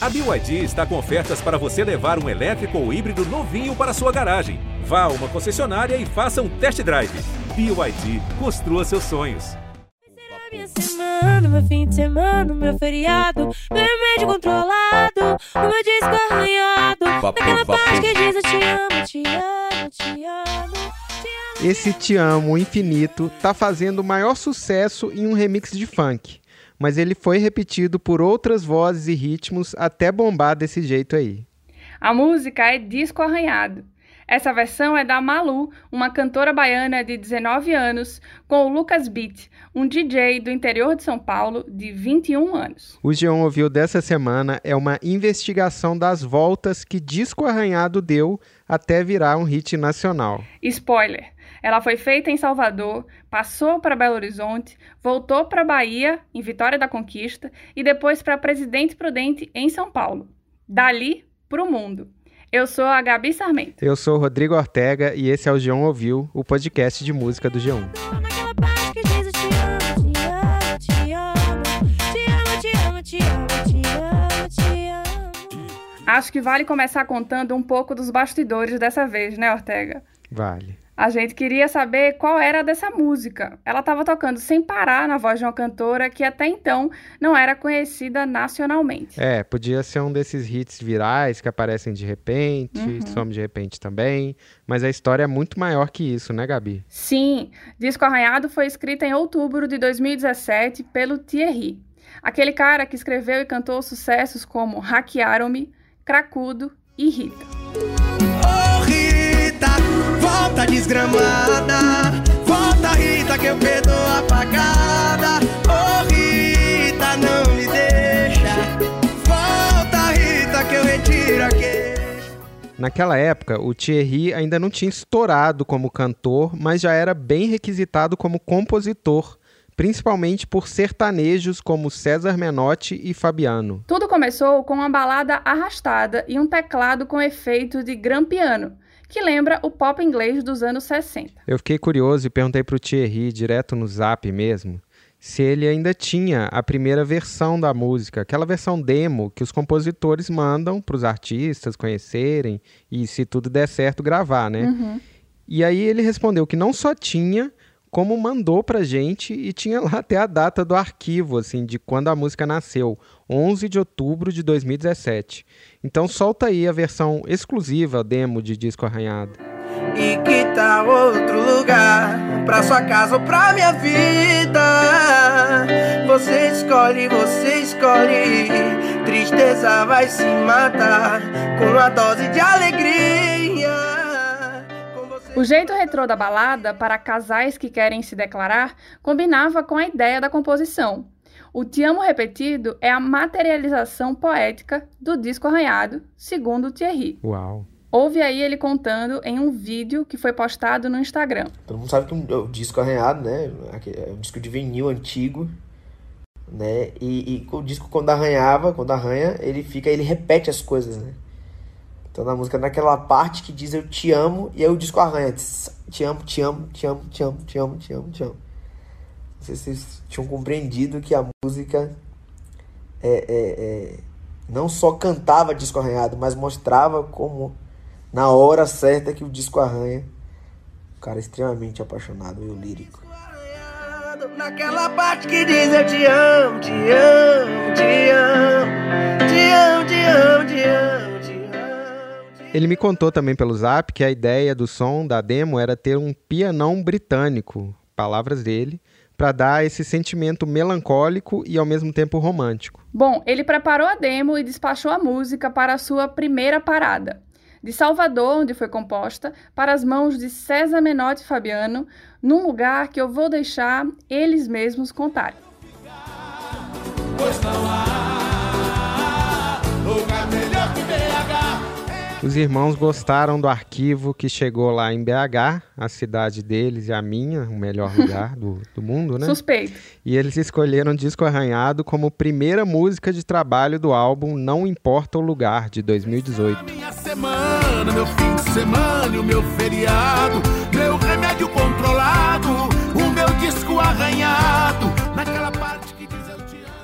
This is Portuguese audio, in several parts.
A BYD está com ofertas para você levar um elétrico ou híbrido novinho para sua garagem. Vá a uma concessionária e faça um test drive. BYD, construa seus sonhos. Minha semana, meu fim de semana, meu feriado, meu remédio controlado, o meu disco arranhado, naquela parte que diz eu te amo, te amo, te amo. te amo. Esse Te Amo Infinito tá fazendo o maior sucesso em um remix de funk, mas ele foi repetido por outras vozes e ritmos até bombar desse jeito aí. A música é Disco Arranhado. Essa versão é da Malu, uma cantora baiana de 19 anos, com o Lucas Beat, um DJ do interior de São Paulo de 21 anos. O Geon ouviu dessa semana é uma investigação das voltas que Disco Arranhado deu até virar um hit nacional. Spoiler: ela foi feita em Salvador, passou para Belo Horizonte, voltou para Bahia, em Vitória da Conquista, e depois para Presidente Prudente, em São Paulo. Dali para o mundo. Eu sou a Gabi Sarmento. Eu sou o Rodrigo Ortega e esse é o Geon Ouviu, o podcast de música do G1. Naquela parte que diz eu te amo, te amo, te amo, te amo, te amo, te amo, te amo, te amo. Acho que vale começar contando um pouco dos bastidores dessa vez, né, Ortega? Vale. A gente queria saber qual era dessa música. Ela estava tocando sem parar na voz de uma cantora que até então não era conhecida nacionalmente. É, podia ser um desses hits virais que aparecem de repente, Uhum. some de repente também, mas a história é muito maior que isso, né, Gabi? Sim, Disco Arranhado foi escrita em outubro de 2017 pelo Thierry, aquele cara que escreveu e cantou sucessos como Hackearam-me, Cracudo e Rita. Volta desgramada. Volta, Rita, que eu perdoo apagada. Ô Rita, não me deixa. Volta, Rita, que eu retiro a queixa. Naquela época, o Thierry ainda não tinha estourado como cantor, mas já era bem requisitado como compositor, principalmente por sertanejos como César Menotti e Fabiano. Tudo começou com uma balada arrastada e um teclado com efeito de gran piano, que lembra o pop inglês dos anos 60. Eu fiquei curioso e perguntei pro Thierry, direto no zap mesmo, se ele ainda tinha a primeira versão da música, aquela versão demo que os compositores mandam para os artistas conhecerem e, se tudo der certo, gravar, né? Uhum. E aí ele respondeu que não só tinha, como mandou pra gente e tinha lá até a data do arquivo, assim, de quando a música nasceu, 11 de outubro de 2017. Então solta aí a versão exclusiva demo de Disco Arranhado. E que tal outro lugar? Pra sua casa ou pra minha vida? Você escolhe, você escolhe. Tristeza vai se matar com a dose de alegria. O jeito retrô da balada, para casais que querem se declarar, combinava com a ideia da composição. O Te Amo Repetido é a materialização poética do disco arranhado, segundo Thierry. Uau. Ouve aí ele contando em um vídeo que foi postado no Instagram. Todo mundo sabe que um- o disco arranhado, né? É um disco de vinil antigo, né? E, e o disco quando arranhava, quando arranha, ele fica, ele repete as coisas, né? Então na música, naquela parte que diz eu te amo, e aí o disco arranha. Te amo, te amo, te amo, te amo, te amo, te amo, te amo. Não sei se vocês tinham compreendido que a música é, é, é, não só cantava disco arranhado, mas mostrava como na hora certa que o disco arranha. O cara é extremamente apaixonado e lírico. Naquela parte que diz eu te amo, te amo, te amo. Te amo, te amo, te amo, Ele me contou também pelo zap que a ideia do som da demo era ter um pianão britânico, palavras dele, para dar esse sentimento melancólico e ao mesmo tempo romântico. Bom, ele preparou a demo e despachou a música para a sua primeira parada. De Salvador, onde foi composta, para as mãos de César Menotti e Fabiano, num lugar que eu vou deixar eles mesmos contarem. Os irmãos gostaram do arquivo que chegou lá em BH, a cidade deles e a minha, o melhor lugar do, do mundo, né? Suspeito. E eles escolheram Disco Arranhado como primeira música de trabalho do álbum Não Importa o Lugar, de 2018. Minha semana, meu fim de semana, e o meu feriado, meu remédio controlado, o meu disco arranhado,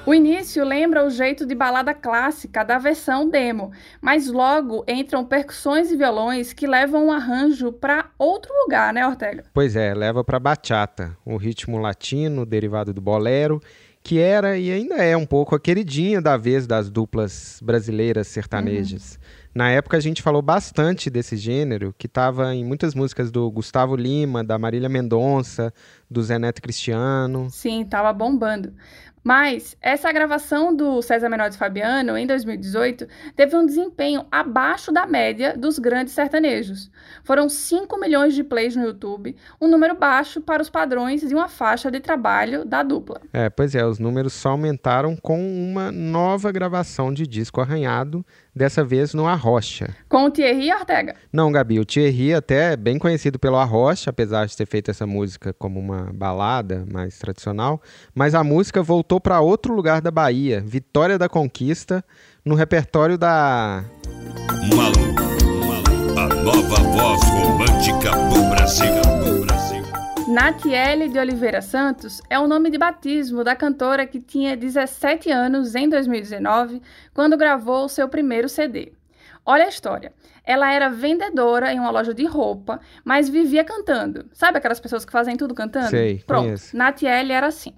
O início lembra o jeito de balada clássica da versão demo, mas logo entram percussões e violões que levam o arranjo para outro lugar, né, Ortega? Pois é, leva para bachata, o ritmo latino derivado do bolero, que era e ainda é um pouco a queridinha da vez das duplas brasileiras sertanejas. Uhum. Na época a gente falou bastante desse gênero, que estava em muitas músicas do Gustavo Lima, da Marília Mendonça, do Zé Neto Cristiano. Sim, estava bombando. Mas essa gravação do César Menotti Fabiano, em 2018, teve um desempenho abaixo da média dos grandes sertanejos. Foram 5 milhões de plays no YouTube, um número baixo para os padrões de uma faixa de trabalho da dupla. É, pois é, os números só aumentaram com uma nova gravação de disco arranhado dessa vez no Arrocha. Com o Thierry Ortega? Não, Gabi, o Thierry até é bem conhecido pelo Arrocha, apesar de ter feito essa música como uma balada mais tradicional, mas a música voltou para outro lugar da Bahia, Vitória da Conquista, no repertório da... Malu, Malu a nova voz romântica do Brasil. Natiele de Oliveira Santos é o nome de batismo da cantora que tinha 17 anos em 2019, quando gravou o seu primeiro CD. Olha a história. Ela era vendedora em uma loja de roupa, mas vivia cantando. Sabe aquelas pessoas que fazem tudo cantando? Sei, Pronto. Conheço. Natiele era assim.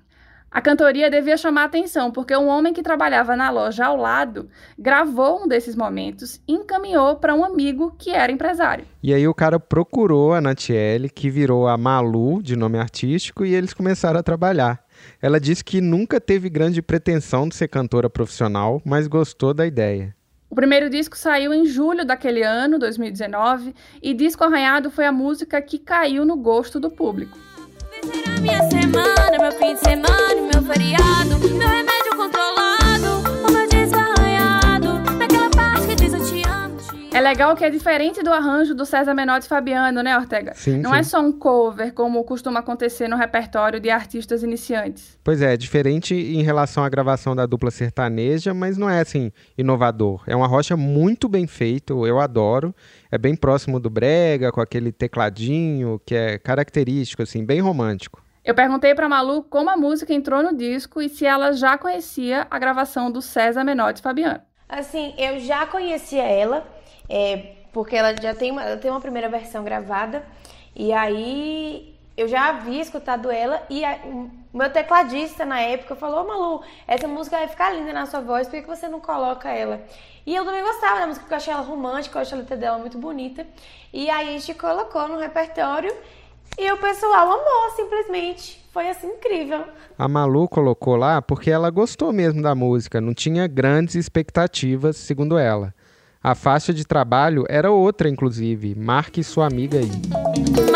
A cantoria devia chamar atenção, porque um homem que trabalhava na loja ao lado gravou um desses momentos e encaminhou para um amigo que era empresário. E aí o cara procurou a Natiele, que virou a Malu, de nome artístico, e eles começaram a trabalhar. Ela disse que nunca teve grande pretensão de ser cantora profissional, mas gostou da ideia. O primeiro disco saiu em julho daquele ano, 2019, e Disco Arranhado foi a música que caiu no gosto do público. Semana, meu fim de semana, meu feriado, meu remédio controlado, o meu disco arranhado, naquela parte que diz eu te amo, te amo. É legal que é diferente do arranjo do César Menotti e Fabiano, né, Ortega? Sim, Não sim. é só um cover, como costuma acontecer no repertório de artistas iniciantes. Pois é, diferente em relação à gravação da dupla sertaneja, mas não é assim inovador. É uma rocha muito bem feito, eu adoro. É bem próximo do brega, com aquele tecladinho que é característico, assim, bem romântico. Eu perguntei pra Malu como a música entrou no disco e se ela já conhecia a gravação do César Menotti Fabiano. Assim, eu já conhecia ela, é, porque ela já tem uma, ela tem uma primeira versão gravada, e aí eu já havia escutado ela, e a- o meu tecladista na época falou, "Ô, Malu, essa música vai ficar linda na sua voz, por que você não coloca ela? E eu também gostava da música, porque eu achei ela romântica, eu achei a letra dela muito bonita, e aí a gente colocou no repertório, e o pessoal amou, simplesmente. Foi assim incrível. A Malu colocou lá porque ela gostou mesmo da música, não tinha grandes expectativas, segundo ela. A faixa de trabalho era outra, inclusive. Marque sua amiga aí.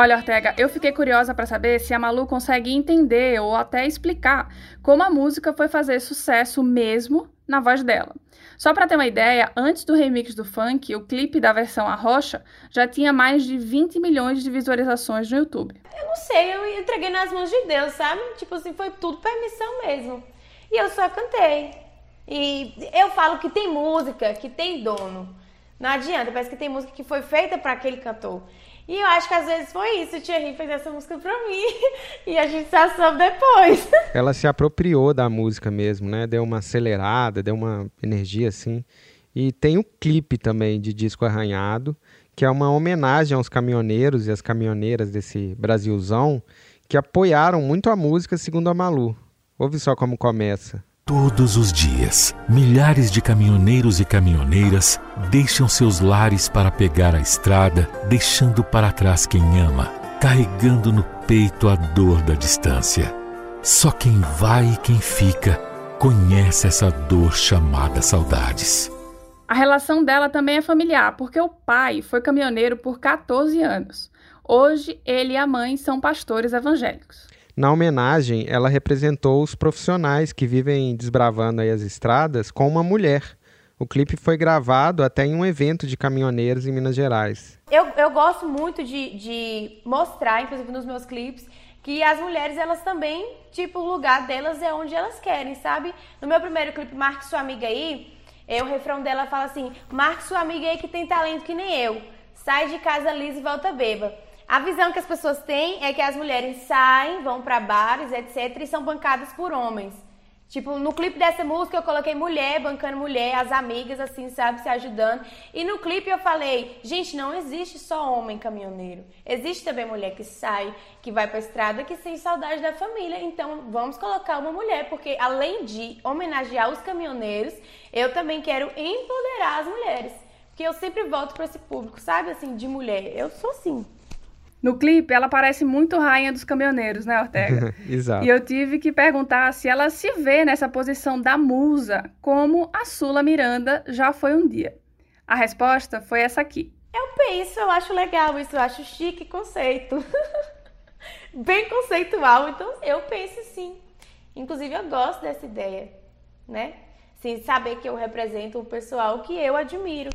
Olha, Ortega, eu fiquei curiosa pra saber se a Malu consegue entender ou até explicar como a música foi fazer sucesso mesmo na voz dela. Só pra ter uma ideia, antes do remix do funk, o clipe da versão Arrocha já tinha mais de 20 milhões de visualizações no YouTube. Eu não sei, eu entreguei nas mãos de Deus, sabe? Tipo assim, foi tudo permissão mesmo. E eu só cantei. E eu falo que tem música, que tem dono. Não adianta, parece que tem música que foi feita para aquele cantor. E eu acho que às vezes foi isso, o Thierry fez essa música pra mim. E a gente só soube depois. Ela se apropriou da música mesmo, né? Deu uma acelerada, deu uma energia assim. E tem o clipe também de Disco Arranhado, que é uma homenagem aos caminhoneiros e às caminhoneiras desse Brasilzão que apoiaram muito a música, segundo a Malu. Ouve só como começa. Todos os dias, milhares de caminhoneiros e caminhoneiras deixam seus lares para pegar a estrada, deixando para trás quem ama, carregando no peito a dor da distância. Só quem vai e quem fica conhece essa dor chamada saudades. A relação dela também é familiar, porque o pai foi caminhoneiro por 14 anos. Hoje, ele e a mãe são pastores evangélicos. Na homenagem, ela representou os profissionais que vivem desbravando as estradas com uma mulher. O clipe foi gravado até em um evento de caminhoneiros em Minas Gerais. Eu, eu gosto muito de, de mostrar, inclusive nos meus clipes, que as mulheres, elas também, tipo, o lugar delas é onde elas querem, sabe? No meu primeiro clipe, Marque Sua Amiga Aí, é, o refrão dela fala assim, marque sua amiga aí que tem talento que nem eu. Sai de casa lisa e volta beba. A visão que as pessoas têm é que as mulheres saem, vão para bares, etc, e são bancadas por homens. Tipo, no clipe dessa música eu coloquei mulher bancando mulher, as amigas assim, sabe, se ajudando. E no clipe eu falei, gente, não existe só homem caminhoneiro. Existe também mulher que sai, que vai pra estrada, que tem saudade da família. Então, vamos colocar uma mulher, porque além de homenagear os caminhoneiros, eu também quero empoderar as mulheres. Porque eu sempre volto para esse público, sabe, assim, de mulher. Eu sou assim. No clipe, ela parece muito rainha dos caminhoneiros, né, Ortega? Exato. E eu tive que perguntar se ela se vê nessa posição da musa, como a Sula Miranda já foi um dia. A resposta foi essa aqui. Eu penso, eu acho legal isso, eu acho chique conceito. Bem conceitual, então eu penso sim. Inclusive, eu gosto dessa ideia, né? Sim, saber que eu represento o pessoal que eu admiro.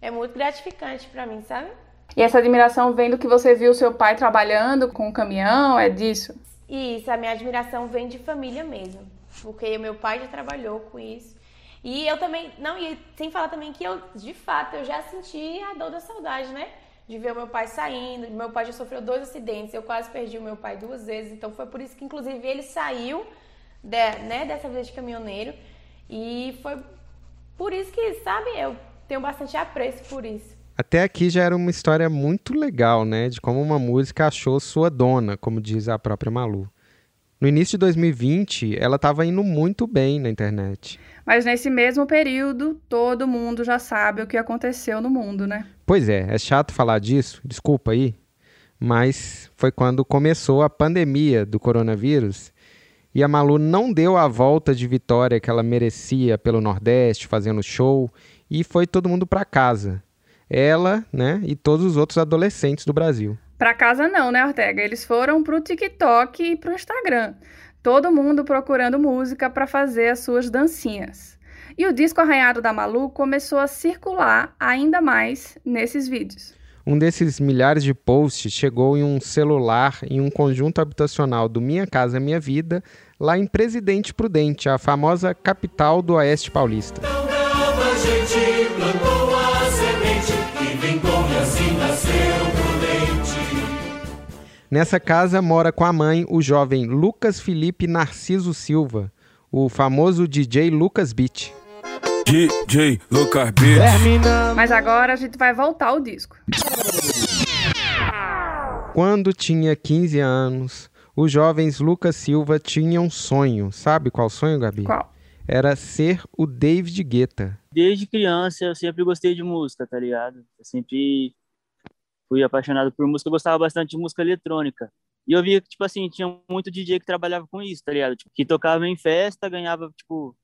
É muito gratificante para mim, sabe? E essa admiração vem do que você viu seu pai trabalhando com o caminhão, é disso? Isso, a minha admiração vem de família mesmo. Porque meu pai já trabalhou com isso. E eu também, não, e sem falar também que eu, de fato, eu já senti a dor da saudade, né? De ver o meu pai saindo. Meu pai já sofreu dois acidentes, eu quase perdi o meu pai duas vezes. Então foi por isso que, inclusive, ele saiu de, né, dessa vida de caminhoneiro. E foi por isso que, sabe, eu tenho bastante apreço por isso. Até aqui já era uma história muito legal, né? De como uma música achou sua dona, como diz a própria Malu. No início de 2020, ela estava indo muito bem na internet. Mas nesse mesmo período, todo mundo já sabe o que aconteceu no mundo, né? Pois é, é chato falar disso, desculpa aí, mas foi quando começou a pandemia do coronavírus e a Malu não deu a volta de vitória que ela merecia pelo Nordeste, fazendo show, e foi todo mundo para casa ela, né, e todos os outros adolescentes do Brasil. Para casa não, né, Ortega? Eles foram pro TikTok e pro Instagram. Todo mundo procurando música para fazer as suas dancinhas. E o disco arranhado da Malu começou a circular ainda mais nesses vídeos. Um desses milhares de posts chegou em um celular em um conjunto habitacional do Minha Casa Minha Vida, lá em Presidente Prudente, a famosa capital do Oeste Paulista. Nessa casa mora com a mãe o jovem Lucas Felipe Narciso Silva, o famoso DJ Lucas Beat. DJ Lucas Beat. Mas agora a gente vai voltar ao disco. Quando tinha 15 anos, os jovens Lucas Silva tinham um sonho. Sabe qual sonho, Gabi? Qual? Era ser o David Guetta. Desde criança eu sempre gostei de música, tá ligado? Eu sempre fui apaixonado por música, eu gostava bastante de música eletrônica. E eu via que, tipo assim, tinha muito DJ que trabalhava com isso, tá ligado? Tipo, que tocava em festa, ganhava, tipo,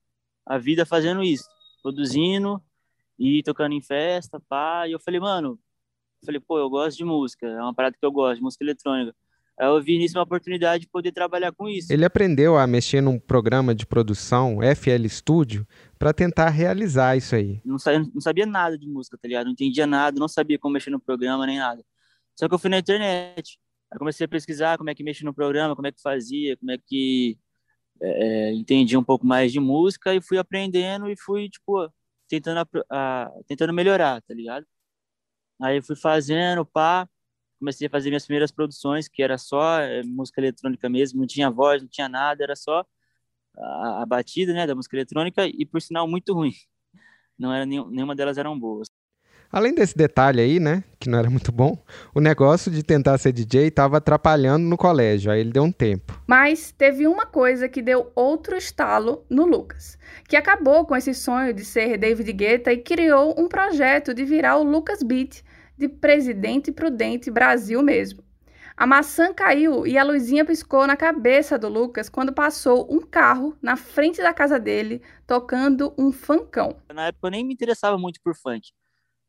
a vida fazendo isso, produzindo e tocando em festa, pá. E eu falei, mano, eu falei, pô, eu gosto de música, é uma parada que eu gosto, música eletrônica. Eu vi nisso uma oportunidade de poder trabalhar com isso. Ele aprendeu a mexer num programa de produção, FL Studio, para tentar realizar isso aí. Não sabia, não sabia nada de música, tá ligado? Não entendia nada, não sabia como mexer no programa nem nada. Só que eu fui na internet, aí comecei a pesquisar como é que mexia no programa, como é que fazia, como é que é, é entendia um pouco mais de música e fui aprendendo e fui, tipo, tentando, a, a, tentando melhorar, tá ligado? Aí fui fazendo, pá, comecei a fazer minhas primeiras produções, que era só é, música eletrônica mesmo, não tinha voz, não tinha nada, era só a, a, batida né, da música eletrônica e, por sinal, muito ruim. Não era nenhum, nenhuma delas eram boas. Além desse detalhe aí, né, que não era muito bom, o negócio de tentar ser DJ estava atrapalhando no colégio, aí ele deu um tempo. Mas teve uma coisa que deu outro estalo no Lucas, que acabou com esse sonho de ser David Guetta e criou um projeto de virar o Lucas Beat de Presidente Prudente Brasil mesmo. A maçã caiu e a luzinha piscou na cabeça do Lucas quando passou um carro na frente da casa dele tocando um funkão. Na época eu nem me interessava muito por funk,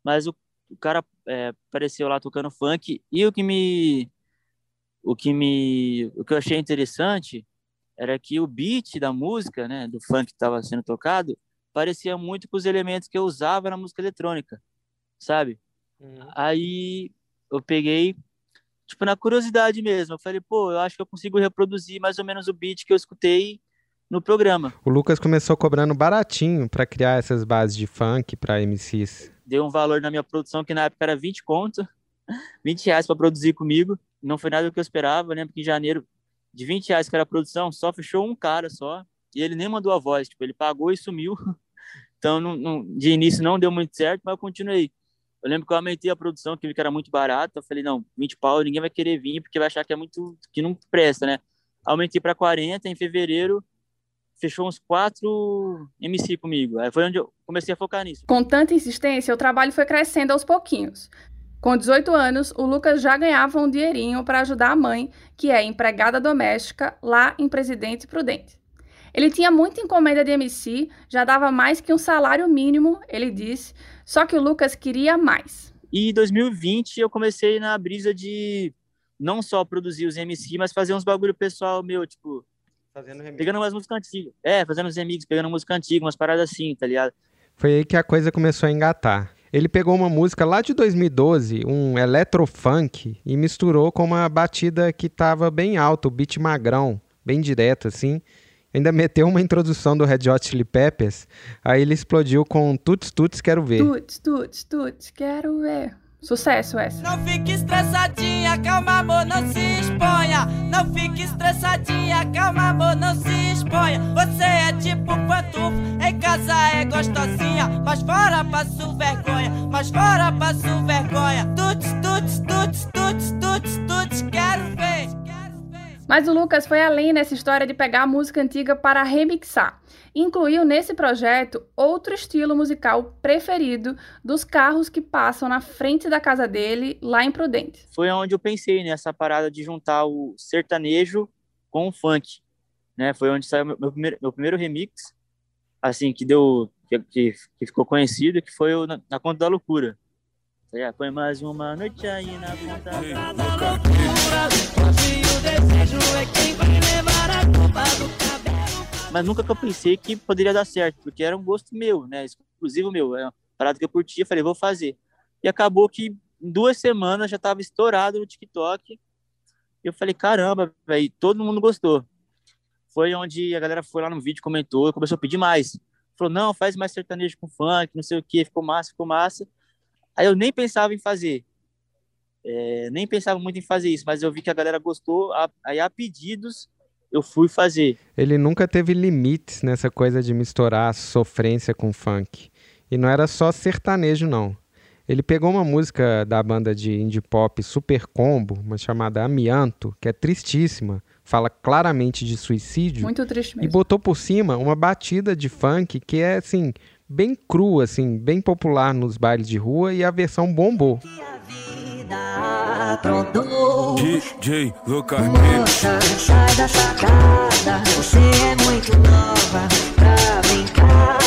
mas o, o cara é, apareceu lá tocando funk e o que me o que me o que eu achei interessante era que o beat da música, né, do funk que estava sendo tocado, parecia muito com os elementos que eu usava na música eletrônica, sabe? Uhum. Aí eu peguei tipo, na curiosidade mesmo. Eu falei, pô, eu acho que eu consigo reproduzir mais ou menos o beat que eu escutei no programa. O Lucas começou cobrando baratinho para criar essas bases de funk para MCs. Deu um valor na minha produção que na época era 20 conto, 20 reais para produzir comigo. Não foi nada do que eu esperava. Eu lembro que em janeiro, de 20 reais que era a produção, só fechou um cara só. E ele nem mandou a voz, tipo, ele pagou e sumiu. Então, não, não, de início não deu muito certo, mas eu continuei. Eu lembro que eu aumentei a produção, que vi que era muito barato. Eu falei, não, 20 pau, ninguém vai querer vir, porque vai achar que é muito, que não presta, né? Aumentei para 40 em fevereiro, fechou uns quatro MC comigo. Aí foi onde eu comecei a focar nisso. Com tanta insistência, o trabalho foi crescendo aos pouquinhos. Com 18 anos, o Lucas já ganhava um dinheirinho para ajudar a mãe, que é empregada doméstica lá em Presidente Prudente. Ele tinha muita encomenda de MC, já dava mais que um salário mínimo, ele disse, só que o Lucas queria mais. E em 2020 eu comecei na brisa de não só produzir os MC, mas fazer uns bagulho pessoal meu, tipo, Fazendo remix. pegando umas músicas antigas. É, fazendo os remixes, pegando música antiga, umas paradas assim, tá ligado? Foi aí que a coisa começou a engatar. Ele pegou uma música lá de 2012, um electrofunk, e misturou com uma batida que tava bem alta, o beat magrão, bem direto assim. Ainda meteu uma introdução do Red Hot Chili Peppers, aí ele explodiu com Tuts Tuts Quero Ver. Tuts, tuts, tuts, quero ver. Sucesso essa. Não fique estressadinha, calma amor, não se exponha. Não fique estressadinha, calma amor, não se exponha. Você é tipo pantufo, em casa é gostosinha, mas fora passo vergonha, mas fora passo vergonha. Tuts, tuts, tuts, tuts, tuts, tuts, quero ver. Mas o Lucas foi além nessa história de pegar a música antiga para remixar. Incluiu nesse projeto outro estilo musical preferido dos carros que passam na frente da casa dele, lá em Prudente. Foi onde eu pensei nessa parada de juntar o sertanejo com o funk. Né? Foi onde saiu meu, primeiro, meu primeiro remix, assim, que deu. que, que ficou conhecido, que foi o na, na Conta da Loucura. Já foi mais uma noite aí na conta. Mas nunca que eu pensei que poderia dar certo, porque era um gosto meu, né? Exclusivo meu. É uma parada que eu curtia, falei, vou fazer. E acabou que em duas semanas já estava estourado no TikTok. Eu falei, caramba, velho, todo mundo gostou. Foi onde a galera foi lá no vídeo, comentou, começou a pedir mais. Falou, não, faz mais sertanejo com funk, não sei o que, ficou massa, ficou massa. Aí eu nem pensava em fazer. É, nem pensava muito em fazer isso, mas eu vi que a galera gostou, aí a pedidos eu fui fazer. Ele nunca teve limites nessa coisa de misturar sofrência com funk. E não era só sertanejo, não. Ele pegou uma música da banda de indie pop Super Combo, uma chamada Amianto, que é tristíssima, fala claramente de suicídio. Muito triste mesmo. E botou por cima uma batida de funk que é assim, bem crua, assim, bem popular nos bailes de rua e a versão bombou. DJ Lucas Moça, sai da sacada. Você é muito nova pra brincar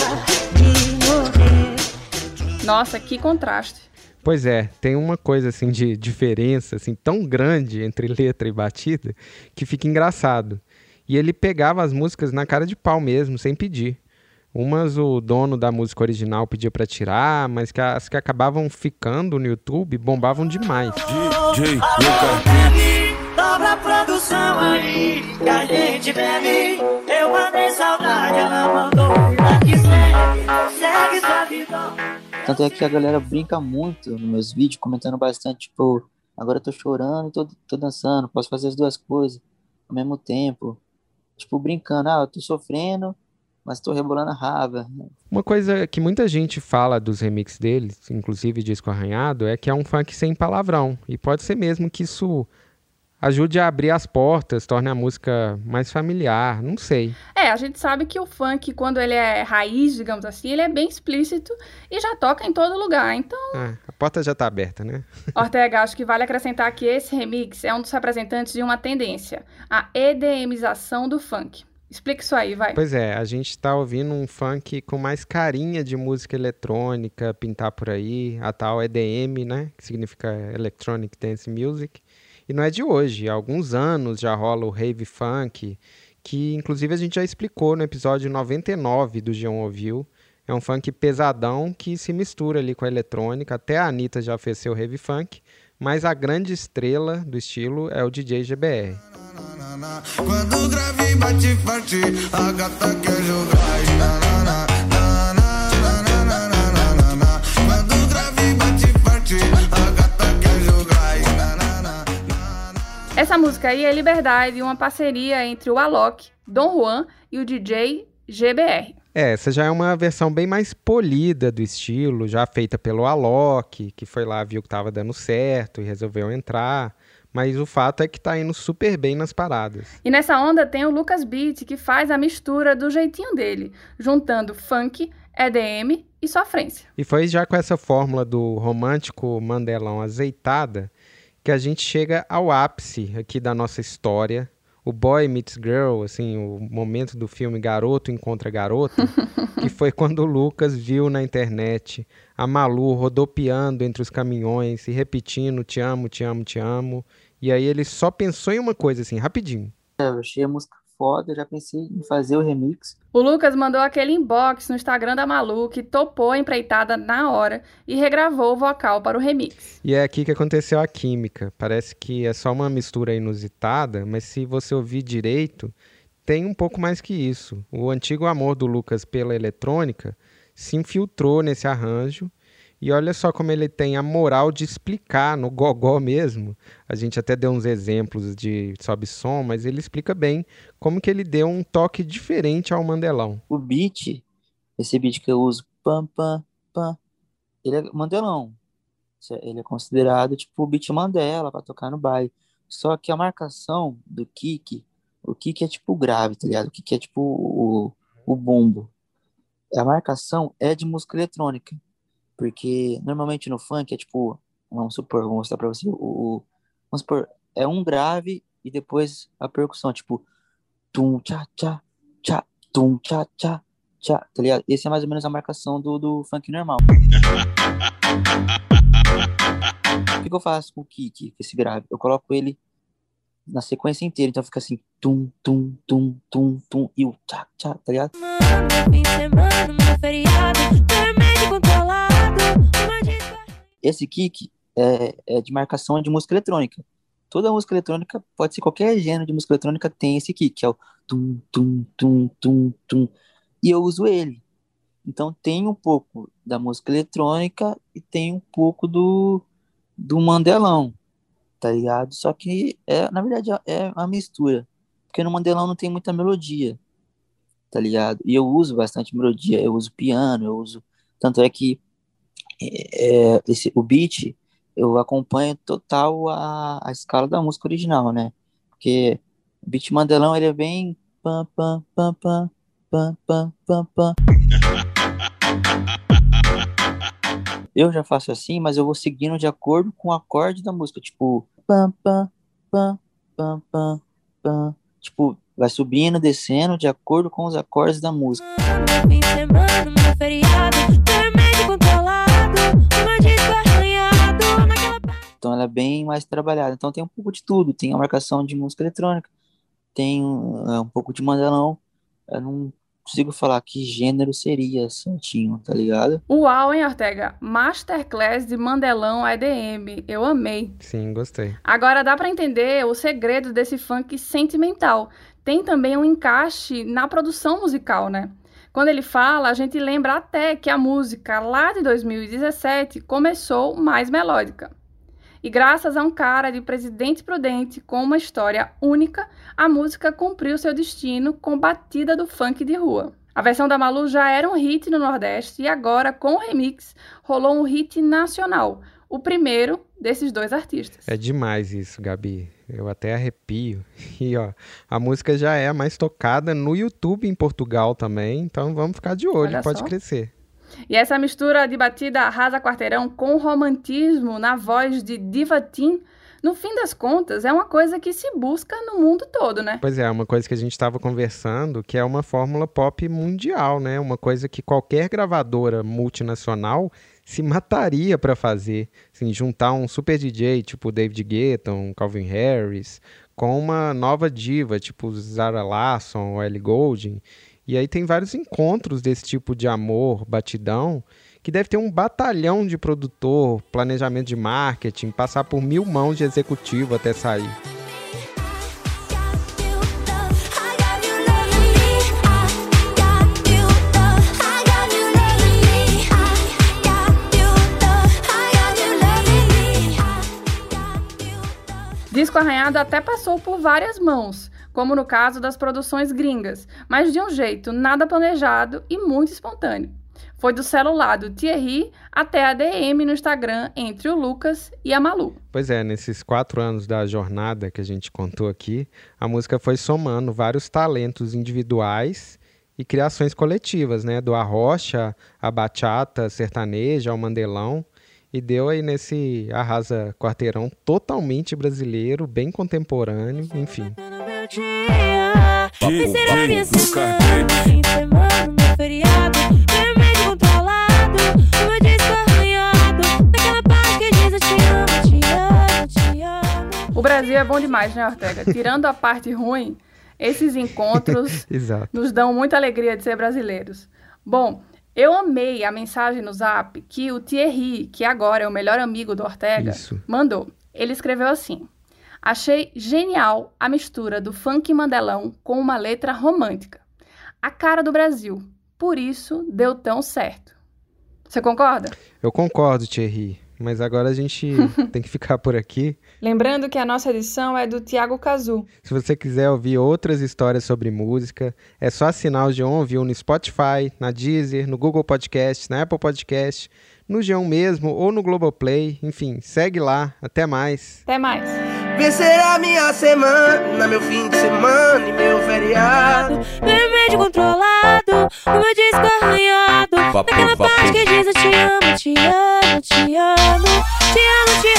de morrer. Nossa, que contraste. Pois é, tem uma coisa assim de diferença assim tão grande entre letra e batida que fica engraçado. E ele pegava as músicas na cara de pau mesmo, sem pedir. Umas o dono da música original pedia pra tirar, mas que as que acabavam ficando no YouTube bombavam demais. DJ Dobra a produção aí, que a gente bebe. Eu mandei saudade, ela mandou vida que segue. Segue sua vida. Tanto é que a galera brinca muito nos meus vídeos, comentando bastante, tipo, agora eu tô chorando e tô, tô dançando, posso fazer as duas coisas ao mesmo tempo. Tipo, brincando, ah, eu tô sofrendo, mas tô rebolando a raba. Uma coisa que muita gente fala dos remixes deles, inclusive disco arranhado, é que é um funk sem palavrão. E pode ser mesmo que isso ajude a abrir as portas, torne a música mais familiar, não sei. É, a gente sabe que o funk, quando ele é raiz, digamos assim, ele é bem explícito e já toca em todo lugar. Então, Ah, a porta já tá aberta, né? Ortega, acho que vale acrescentar que esse remix é um dos representantes de uma tendência, a EDMização do funk. Explica isso aí, vai. Pois é, a gente tá ouvindo um funk com mais carinha de música eletrônica, pintar por aí, a tal EDM, né? Que significa Electronic Dance Music. E não é de hoje, há alguns anos já rola o rave funk, que inclusive a gente já explicou no episódio 99 do G1 Ouviu. É um funk pesadão que se mistura ali com a eletrônica. Até a Anitta já fez seu rave funk, mas a grande estrela do estilo é o DJ GBR. Quando grave bate forte, a gata quer jogar. Essa música aí é Liberdade, uma parceria entre o Alok, Dom Juan e o DJ GBR. É, essa já é uma versão bem mais polida do estilo, já feita pelo Alok, que foi lá, viu que tava dando certo e resolveu entrar. Mas o fato é que tá indo super bem nas paradas. E nessa onda tem o Lucas Beat, que faz a mistura do jeitinho dele, juntando funk, EDM e sofrência. E foi já com essa fórmula do romântico Mandelão azeitada que a gente chega ao ápice aqui da nossa história. O Boy Meets Girl, assim, o momento do filme Garoto Encontra Garota, que foi quando o Lucas viu na internet a Malu rodopiando entre os caminhões e repetindo te amo, te amo, te amo. E aí ele só pensou em uma coisa, assim, rapidinho. É, eu achei a música foda, já pensei em fazer o remix. O Lucas mandou aquele inbox no Instagram da Malu, que topou a empreitada na hora e regravou o vocal para o remix. E é aqui que aconteceu a química. Parece que é só uma mistura inusitada, mas se você ouvir direito, tem um pouco mais que isso. O antigo amor do Lucas pela eletrônica se infiltrou nesse arranjo. E olha só como ele tem a moral de explicar no gogó mesmo. A gente até deu uns exemplos de sobe som, mas ele explica bem como que ele deu um toque diferente ao Mandelão. O beat, esse beat que eu uso, pam, pam, pam, ele é Mandelão. Ele é considerado tipo o beat Mandela para tocar no baile. Só que a marcação do kick, o kick é tipo grave, tá ligado? O kick é tipo o, o bumbo. A marcação é de música eletrônica. Porque normalmente no funk é tipo, vamos supor, vou mostrar pra você, o, o vamos supor, é um grave e depois a percussão, tipo, tum, tchá, tchá, tchá, tum, tchá, tchá, tchá, tá ligado? Esse é mais ou menos a marcação do, do funk normal. O que, que eu faço com o kick, com esse grave? Eu coloco ele na sequência inteira, então fica assim, tum, tum, tum, tum, tum, e o tchá, tchá, tá ligado? Esse kick é, é de marcação de música eletrônica. Toda música eletrônica, pode ser qualquer gênero de música eletrônica, tem esse kick, que é o tum, tum, tum, tum, tum. E eu uso ele. Então tem um pouco da música eletrônica e tem um pouco do, do Mandelão, tá ligado? Só que, é, na verdade, é, é uma mistura. Porque no Mandelão não tem muita melodia, tá ligado? E eu uso bastante melodia, eu uso piano, eu uso. Tanto é que é, é, esse, o beat eu acompanho total a, a escala da música original, né? Porque o beat Mandelão ele é bem. Pam, pam, pam, pam, pam, pam, pam, pam. Eu já faço assim, mas eu vou seguindo de acordo com o acorde da música, tipo pam pam pam pam pam pam, tipo vai subindo, descendo de acordo com os acordes da música. Então ela é bem mais trabalhada. Então tem um pouco de tudo. Tem a marcação de música eletrônica, tem é, um pouco de mandelão. Eu não consigo falar que gênero seria certinho, tá ligado? Uau, hein, Ortega? Masterclass de Mandelão EDM. Eu amei. Sim, gostei. Agora dá pra entender o segredo desse funk sentimental. Tem também um encaixe na produção musical, né? Quando ele fala, a gente lembra até que a música lá de 2017 começou mais melódica. E graças a um cara de Presidente Prudente com uma história única, a música cumpriu seu destino com batida do funk de rua. A versão da Malu já era um hit no Nordeste e agora, com o remix, rolou um hit nacional, o primeiro desses dois artistas. É demais isso, Gabi. Eu até arrepio. E ó, a música já é a mais tocada no YouTube em Portugal também, então vamos ficar de olho, Olha pode só. crescer. E essa mistura de batida arrasa quarteirão com romantismo na voz de Diva Tim, no fim das contas, é uma coisa que se busca no mundo todo, né? Pois é, uma coisa que a gente estava conversando, que é uma fórmula pop mundial, né? Uma coisa que qualquer gravadora multinacional se mataria para fazer, assim, juntar um super DJ tipo David Guetta, um Calvin Harris, com uma nova diva tipo Zara Larsson ou Ellie Goulding, E aí tem vários encontros desse tipo de amor, batidão, que deve ter um batalhão de produtor, planejamento de marketing, passar por mil mãos de executivo até sair. Disco Arranhado até passou por várias mãos, como no caso das produções gringas, mas de um jeito nada planejado e muito espontâneo. Foi do celular do Thierry até a DM no Instagram entre o Lucas e a Malu. Pois é, nesses quatro anos da jornada que a gente contou aqui, a música foi somando vários talentos individuais e criações coletivas, né? Do arrocha, a bachata, sertaneja, ao mandelão. E deu aí nesse arrasa quarteirão totalmente brasileiro, bem contemporâneo, enfim. A minha semana, fim de semana, meu feriado, remédio controlado, o meu disco arranhado, naquela parte que diz eu te amo, te amo, te amo. O Brasil é bom demais, né, Ortega? Tirando a parte ruim, esses encontros nos dão muita alegria de ser brasileiros. Bom, eu amei a mensagem no zap que o Thierry, que agora é o melhor amigo do Ortega, Isso. mandou. Ele escreveu assim: Achei genial a mistura do funk mandelão com uma letra romântica. A cara do Brasil. Por isso deu tão certo. Você concorda? Eu concordo, Thierry. Mas agora a gente tem que ficar por aqui. Lembrando que a nossa edição é do Tiago Cazu. Se você quiser ouvir outras histórias sobre música, é só assinar o G1 Ouviu no Spotify, na Deezer, no Google Podcast, na Apple Podcast, no G1 mesmo ou no Globoplay. Enfim, segue lá. Até mais. Até mais. Vencer a minha semana, meu fim de semana e meu feriado. Meu remédio controlado, o meu disco arranhado, naquela parte que diz eu te amo, te amo, te amo, te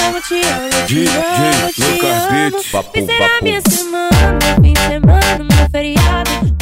amo, te amo, te amo, te amo, te amo. Beats. Papo, Vencer a papo. minha semana, meu fim de semana, meu feriado.